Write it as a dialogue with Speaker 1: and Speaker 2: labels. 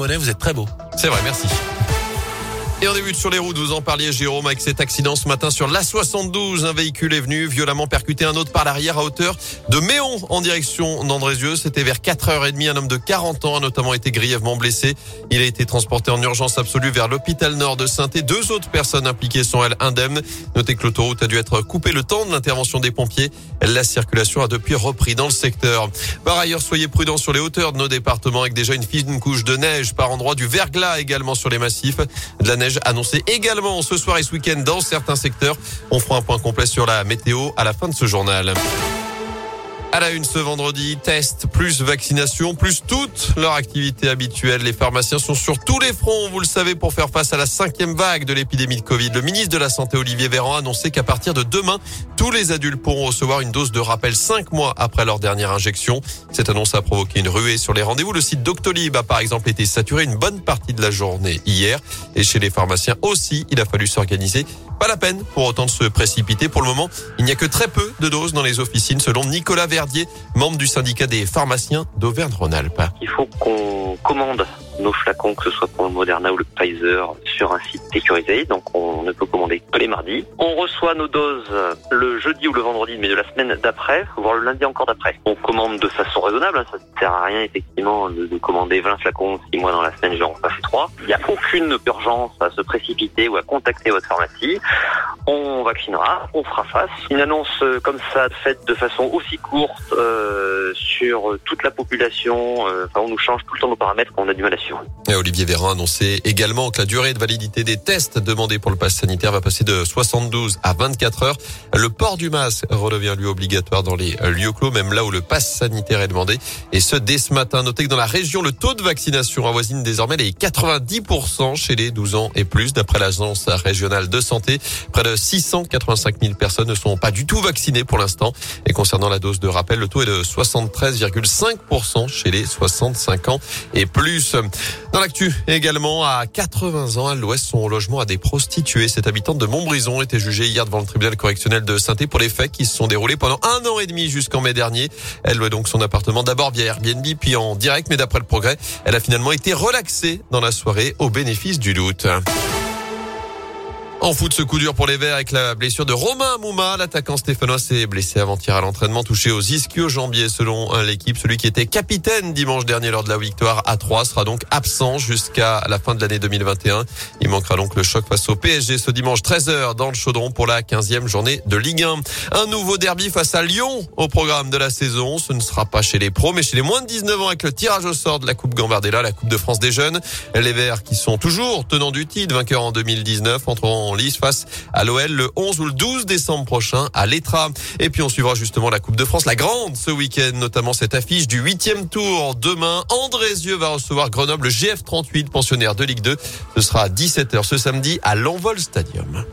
Speaker 1: Monet, vous êtes très beau.
Speaker 2: C'est vrai, merci. Et on débute sur les routes, vous en parliez Jérôme avec cet accident ce matin sur l'A72. Un véhicule est venu violemment percuter un autre par l'arrière à hauteur de Méon en direction d'Andrézieux. C'était vers 4h30. Un homme de 40 ans a notamment été grièvement blessé. Il a été transporté en urgence absolue vers l'hôpital nord de saint -Et. Deux autres personnes impliquées sont elles indemnes. Notez que l'autoroute a dû être coupée le temps de l'intervention des pompiers. La circulation a depuis repris dans le secteur. Par ailleurs, soyez prudents sur les hauteurs de nos départements avec déjà une fine couche de neige par endroit du verglas également sur les massifs. De la neige annoncé également ce soir et ce week-end dans certains secteurs. On fera un point complet sur la météo à la fin de ce journal. À la une ce vendredi, test plus vaccination plus toute leur activité habituelle. Les pharmaciens sont sur tous les fronts, vous le savez, pour faire face à la cinquième vague de l'épidémie de Covid. Le ministre de la Santé, Olivier Véran, a annoncé qu'à partir de demain, tous les adultes pourront recevoir une dose de rappel cinq mois après leur dernière injection. Cette annonce a provoqué une ruée sur les rendez-vous. Le site Doctolib a par exemple été saturé une bonne partie de la journée hier. Et chez les pharmaciens aussi, il a fallu s'organiser pas la peine pour autant de se précipiter. Pour le moment, il n'y a que très peu de doses dans les officines, selon Nicolas Membre du syndicat des pharmaciens d'Auvergne-Rhône-Alpes.
Speaker 3: Il faut qu'on commande nos flacons, que ce soit pour le Moderna ou le Pfizer, sur un site sécurisé. Donc on ne peut commander que les mardis. On reçoit nos doses le jeudi ou le vendredi, mais de la semaine d'après, voire le lundi encore d'après. On commande de façon raisonnable. Hein. Ça ne sert à rien effectivement de, commander 20 flacons si moi dans la semaine je vais en passer 3. Il n'y a aucune urgence à se précipiter ou à contacter votre pharmacie. On vaccinera, on fera face. Une annonce euh, comme ça faite de façon aussi courte euh, sur toute la population, euh, enfin, on nous change tout le temps nos paramètres, on a du mal à suivre.
Speaker 2: Et Olivier Véran a annoncé également que la durée de validité des tests demandés pour le pass sanitaire va passer de 72 à 24 heures. Le port du masque redevient lui obligatoire dans les lieux clos, même là où le pass sanitaire est demandé. Et ce, dès ce matin. Notez que dans la région, le taux de vaccination avoisine désormais les 90% chez les 12 ans et plus, d'après l'agence régionale de santé. Près de 685 000 personnes ne sont pas du tout vaccinées pour l'instant. Et concernant la dose de rappel, le taux est de 73,5% chez les 65 ans et plus. Dans l'actu, également à 80 ans, à l'ouest, son logement à des prostituées. Cette habitante de Montbrison était jugée hier devant le tribunal correctionnel de saint pour les faits qui se sont déroulés pendant un an et demi jusqu'en mai dernier. Elle louait donc son appartement d'abord via Airbnb puis en direct, mais d'après le progrès, elle a finalement été relaxée dans la soirée au bénéfice du doute. En foot, ce coup dur pour les Verts avec la blessure de Romain Mouma. L'attaquant stéphanois s'est blessé avant-hier à l'entraînement, touché aux ischio-jambiers selon l'équipe. Celui qui était capitaine dimanche dernier lors de la victoire à 3 sera donc absent jusqu'à la fin de l'année 2021. Il manquera donc le choc face au PSG ce dimanche 13h dans le Chaudron pour la 15e journée de Ligue 1. Un nouveau derby face à Lyon au programme de la saison. Ce ne sera pas chez les pros, mais chez les moins de 19 ans avec le tirage au sort de la Coupe Gambardella, la Coupe de France des jeunes. Les Verts qui sont toujours tenants du titre, vainqueurs en 2019, entreront en lice face à l'OL le 11 ou le 12 décembre prochain à l'Etra. Et puis on suivra justement la Coupe de France, la grande ce week-end, notamment cette affiche du huitième tour. Demain, Andrézieux va recevoir Grenoble, GF38, pensionnaire de Ligue 2. Ce sera à 17h ce samedi à l'Envol Stadium.